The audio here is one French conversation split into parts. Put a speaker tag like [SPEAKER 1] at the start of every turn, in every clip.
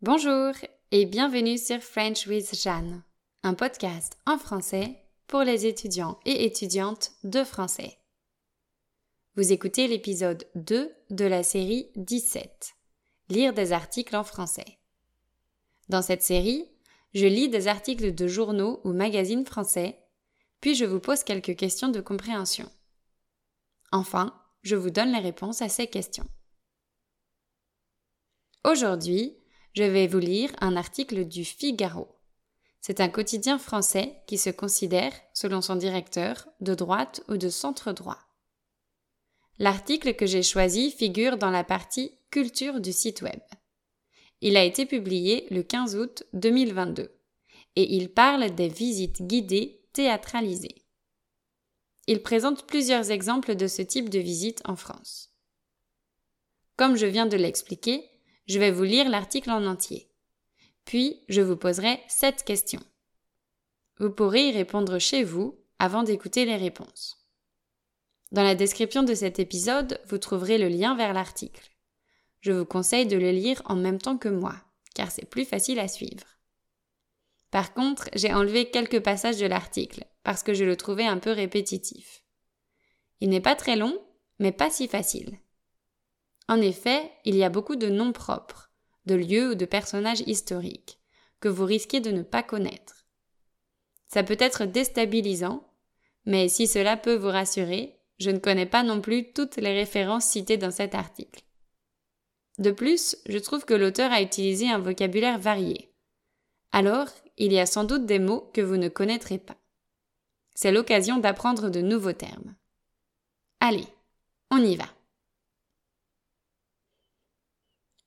[SPEAKER 1] Bonjour et bienvenue sur French with Jeanne, un podcast en français pour les étudiants et étudiantes de français. Vous écoutez l'épisode 2 de la série 17, Lire des articles en français. Dans cette série, je lis des articles de journaux ou magazines français, puis je vous pose quelques questions de compréhension. Enfin, je vous donne les réponses à ces questions. Aujourd'hui, je vais vous lire un article du Figaro. C'est un quotidien français qui se considère, selon son directeur, de droite ou de centre droit. L'article que j'ai choisi figure dans la partie Culture du site web. Il a été publié le 15 août 2022 et il parle des visites guidées théâtralisées. Il présente plusieurs exemples de ce type de visite en France. Comme je viens de l'expliquer, je vais vous lire l'article en entier. Puis, je vous poserai sept questions. Vous pourrez y répondre chez vous avant d'écouter les réponses. Dans la description de cet épisode, vous trouverez le lien vers l'article. Je vous conseille de le lire en même temps que moi, car c'est plus facile à suivre. Par contre, j'ai enlevé quelques passages de l'article, parce que je le trouvais un peu répétitif. Il n'est pas très long, mais pas si facile. En effet, il y a beaucoup de noms propres, de lieux ou de personnages historiques, que vous risquez de ne pas connaître. Ça peut être déstabilisant, mais si cela peut vous rassurer, je ne connais pas non plus toutes les références citées dans cet article. De plus, je trouve que l'auteur a utilisé un vocabulaire varié. Alors, il y a sans doute des mots que vous ne connaîtrez pas. C'est l'occasion d'apprendre de nouveaux termes. Allez, on y va.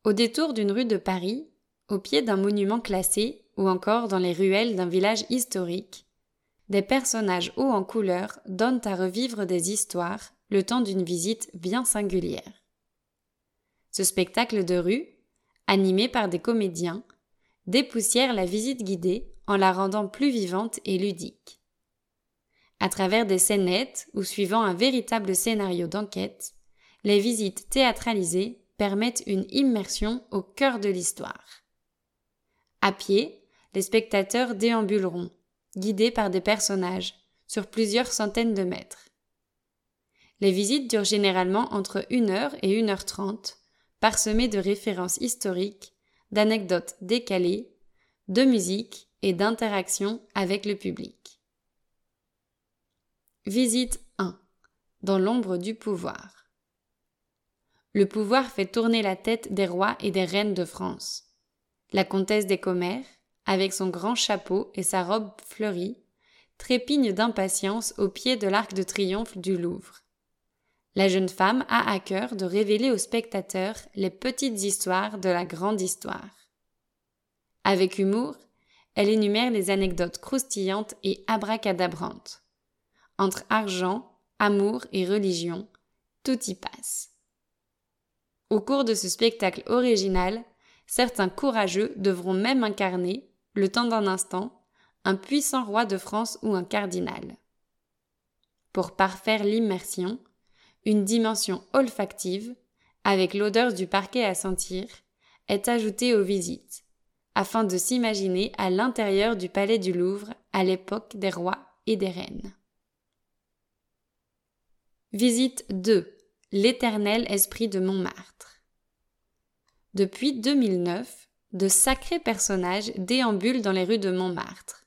[SPEAKER 1] Au détour d'une rue de Paris, au pied d'un monument classé ou encore dans les ruelles d'un village historique, des personnages hauts en couleur donnent à revivre des histoires le temps d'une visite bien singulière. Ce spectacle de rue, animé par des comédiens, dépoussière la visite guidée en la rendant plus vivante et ludique. À travers des scénettes ou suivant un véritable scénario d'enquête, les visites théâtralisées permettent une immersion au cœur de l'histoire. À pied, les spectateurs déambuleront, guidés par des personnages, sur plusieurs centaines de mètres. Les visites durent généralement entre 1 heure et 1 heure 30, parsemées de références historiques, d'anecdotes décalées, de musique et d'interactions avec le public. Visite 1. Dans l'ombre du pouvoir. Le pouvoir fait tourner la tête des rois et des reines de France. La comtesse des commères, avec son grand chapeau et sa robe fleurie, trépigne d'impatience au pied de l'arc de triomphe du Louvre. La jeune femme a à cœur de révéler aux spectateurs les petites histoires de la grande histoire. Avec humour, elle énumère les anecdotes croustillantes et abracadabrantes. Entre argent, amour et religion, tout y passe. Au cours de ce spectacle original, certains courageux devront même incarner, le temps d'un instant, un puissant roi de France ou un cardinal. Pour parfaire l'immersion, une dimension olfactive, avec l'odeur du parquet à sentir, est ajoutée aux visites, afin de s'imaginer à l'intérieur du palais du Louvre à l'époque des rois et des reines. Visite 2. L'éternel esprit de Montmartre. Depuis 2009, de sacrés personnages déambulent dans les rues de Montmartre.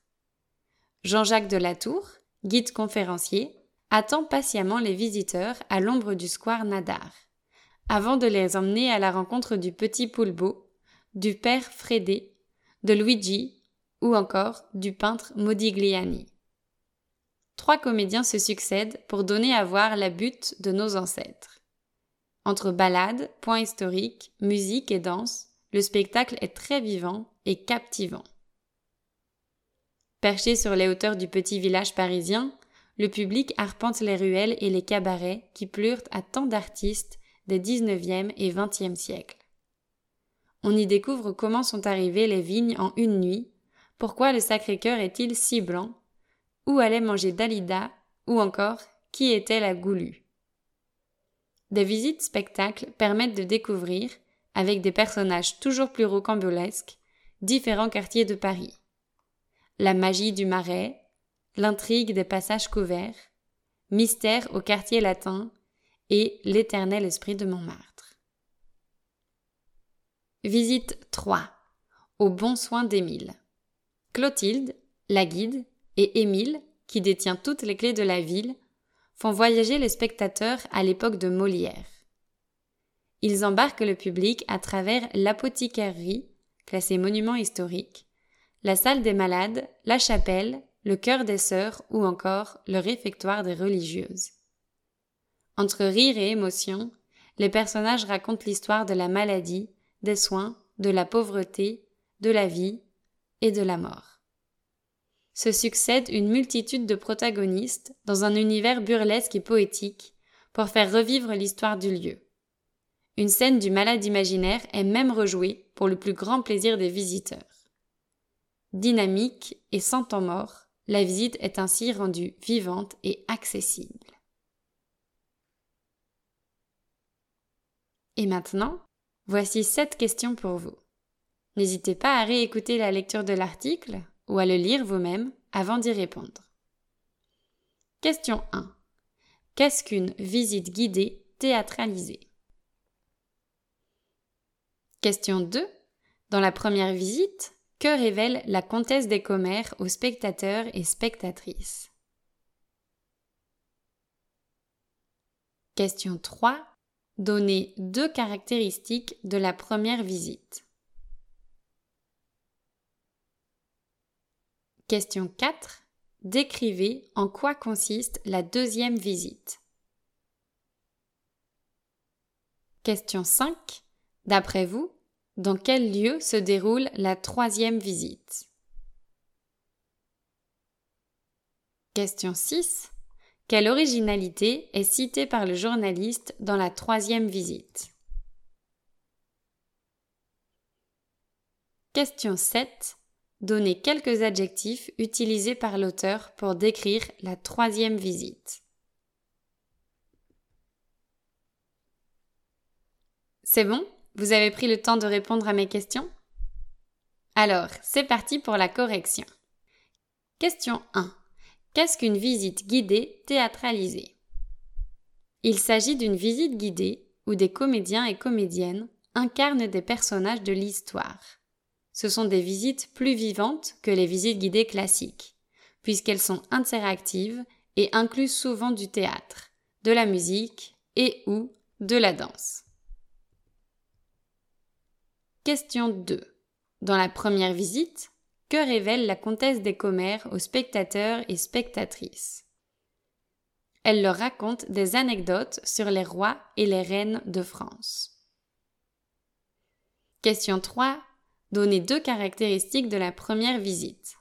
[SPEAKER 1] Jean-Jacques Delatour, guide conférencier, attend patiemment les visiteurs à l'ombre du square Nadar, avant de les emmener à la rencontre du petit Poulbeau, du père Frédé, de Luigi ou encore du peintre Modigliani. Trois comédiens se succèdent pour donner à voir la butte de nos ancêtres. Entre balades, points historiques, musique et danse, le spectacle est très vivant et captivant. Perché sur les hauteurs du petit village parisien, le public arpente les ruelles et les cabarets qui pleurent à tant d'artistes des XIXe et XXe siècles. On y découvre comment sont arrivées les vignes en une nuit, pourquoi le Sacré-Cœur est-il si blanc, où allait manger Dalida, ou encore qui était la Goulue. Des visites spectacles permettent de découvrir, avec des personnages toujours plus rocambolesques, différents quartiers de Paris. La magie du marais, l'intrigue des passages couverts, mystère au quartier latin et l'éternel esprit de Montmartre. Visite 3. Au bon soin d'Émile. Clotilde, la guide, et Émile, qui détient toutes les clés de la ville, font voyager les spectateurs à l'époque de Molière. Ils embarquent le public à travers l'apothicairerie, classée monument historique, la salle des malades, la chapelle, le cœur des sœurs ou encore le réfectoire des religieuses. Entre rire et émotion, les personnages racontent l'histoire de la maladie, des soins, de la pauvreté, de la vie et de la mort se succèdent une multitude de protagonistes dans un univers burlesque et poétique pour faire revivre l'histoire du lieu. Une scène du malade imaginaire est même rejouée pour le plus grand plaisir des visiteurs. Dynamique et sans temps mort, la visite est ainsi rendue vivante et accessible. Et maintenant, voici sept questions pour vous. N'hésitez pas à réécouter la lecture de l'article ou à le lire vous-même avant d'y répondre. Question 1. Qu'est-ce qu'une visite guidée théâtralisée? Question 2. Dans la première visite, que révèle la comtesse des commères aux spectateurs et spectatrices? Question 3. Donnez deux caractéristiques de la première visite. Question 4. Décrivez en quoi consiste la deuxième visite. Question 5. D'après vous, dans quel lieu se déroule la troisième visite? Question 6. Quelle originalité est citée par le journaliste dans la troisième visite? Question 7. Donnez quelques adjectifs utilisés par l'auteur pour décrire la troisième visite. C'est bon? Vous avez pris le temps de répondre à mes questions? Alors, c'est parti pour la correction. Question 1. Qu'est-ce qu'une visite guidée théâtralisée? Il s'agit d'une visite guidée où des comédiens et comédiennes incarnent des personnages de l'histoire ce sont des visites plus vivantes que les visites guidées classiques, puisqu'elles sont interactives et incluent souvent du théâtre, de la musique et ou de la danse. Question 2. Dans la première visite, que révèle la comtesse des commères aux spectateurs et spectatrices? Elle leur raconte des anecdotes sur les rois et les reines de France. Question 3 Donnez deux caractéristiques de la première visite.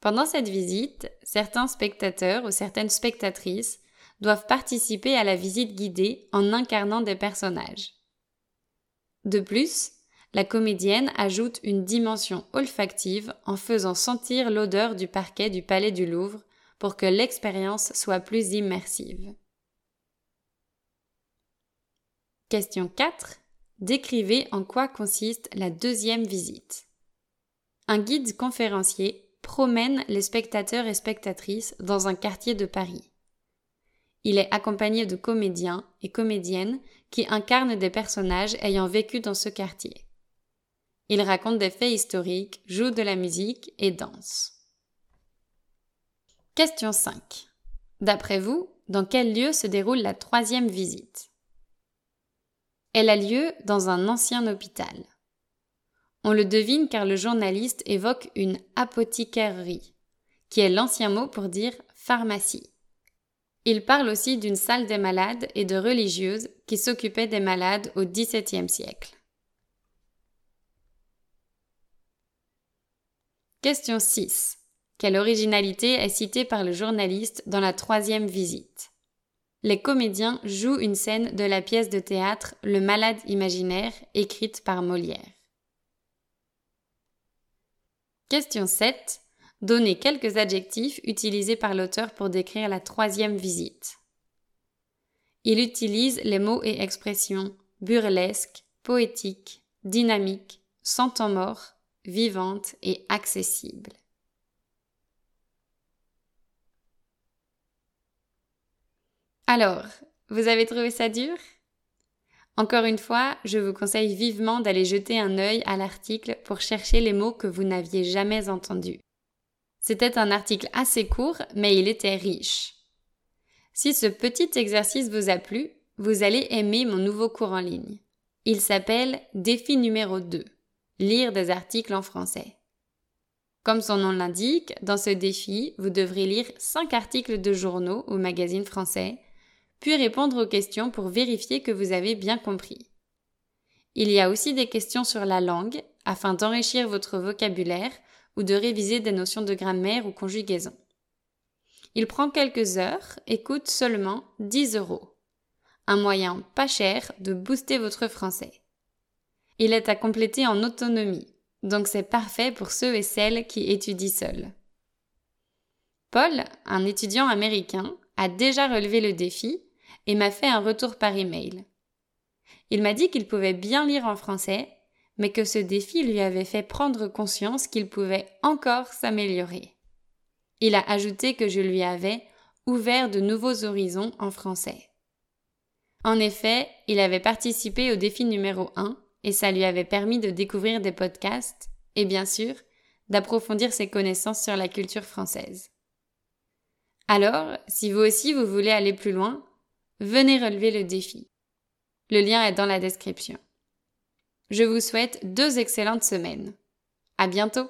[SPEAKER 1] Pendant cette visite, certains spectateurs ou certaines spectatrices doivent participer à la visite guidée en incarnant des personnages. De plus, la comédienne ajoute une dimension olfactive en faisant sentir l'odeur du parquet du Palais du Louvre pour que l'expérience soit plus immersive. Question 4. Décrivez en quoi consiste la deuxième visite. Un guide conférencier promène les spectateurs et spectatrices dans un quartier de Paris. Il est accompagné de comédiens et comédiennes qui incarnent des personnages ayant vécu dans ce quartier. Il raconte des faits historiques, joue de la musique et danse. Question 5. D'après vous, dans quel lieu se déroule la troisième visite? Elle a lieu dans un ancien hôpital. On le devine car le journaliste évoque une apothicairerie, qui est l'ancien mot pour dire pharmacie. Il parle aussi d'une salle des malades et de religieuses qui s'occupaient des malades au XVIIe siècle. Question 6. Quelle originalité est citée par le journaliste dans la troisième visite? Les comédiens jouent une scène de la pièce de théâtre Le malade imaginaire écrite par Molière. Question 7. Donnez quelques adjectifs utilisés par l'auteur pour décrire la troisième visite. Il utilise les mots et expressions burlesque, poétique, dynamique, sans temps mort, vivante et accessible. Alors, vous avez trouvé ça dur? Encore une fois, je vous conseille vivement d'aller jeter un œil à l'article pour chercher les mots que vous n'aviez jamais entendus. C'était un article assez court, mais il était riche. Si ce petit exercice vous a plu, vous allez aimer mon nouveau cours en ligne. Il s'appelle Défi numéro 2. Lire des articles en français. Comme son nom l'indique, dans ce défi, vous devrez lire 5 articles de journaux ou magazines français, puis répondre aux questions pour vérifier que vous avez bien compris. Il y a aussi des questions sur la langue, afin d'enrichir votre vocabulaire ou de réviser des notions de grammaire ou conjugaison. Il prend quelques heures et coûte seulement 10 euros. Un moyen pas cher de booster votre français. Il est à compléter en autonomie, donc c'est parfait pour ceux et celles qui étudient seuls. Paul, un étudiant américain, a déjà relevé le défi et m'a fait un retour par email. Il m'a dit qu'il pouvait bien lire en français, mais que ce défi lui avait fait prendre conscience qu'il pouvait encore s'améliorer. Il a ajouté que je lui avais ouvert de nouveaux horizons en français. En effet, il avait participé au défi numéro 1 et ça lui avait permis de découvrir des podcasts et bien sûr d'approfondir ses connaissances sur la culture française. Alors, si vous aussi vous voulez aller plus loin, venez relever le défi. Le lien est dans la description. Je vous souhaite deux excellentes semaines. À bientôt!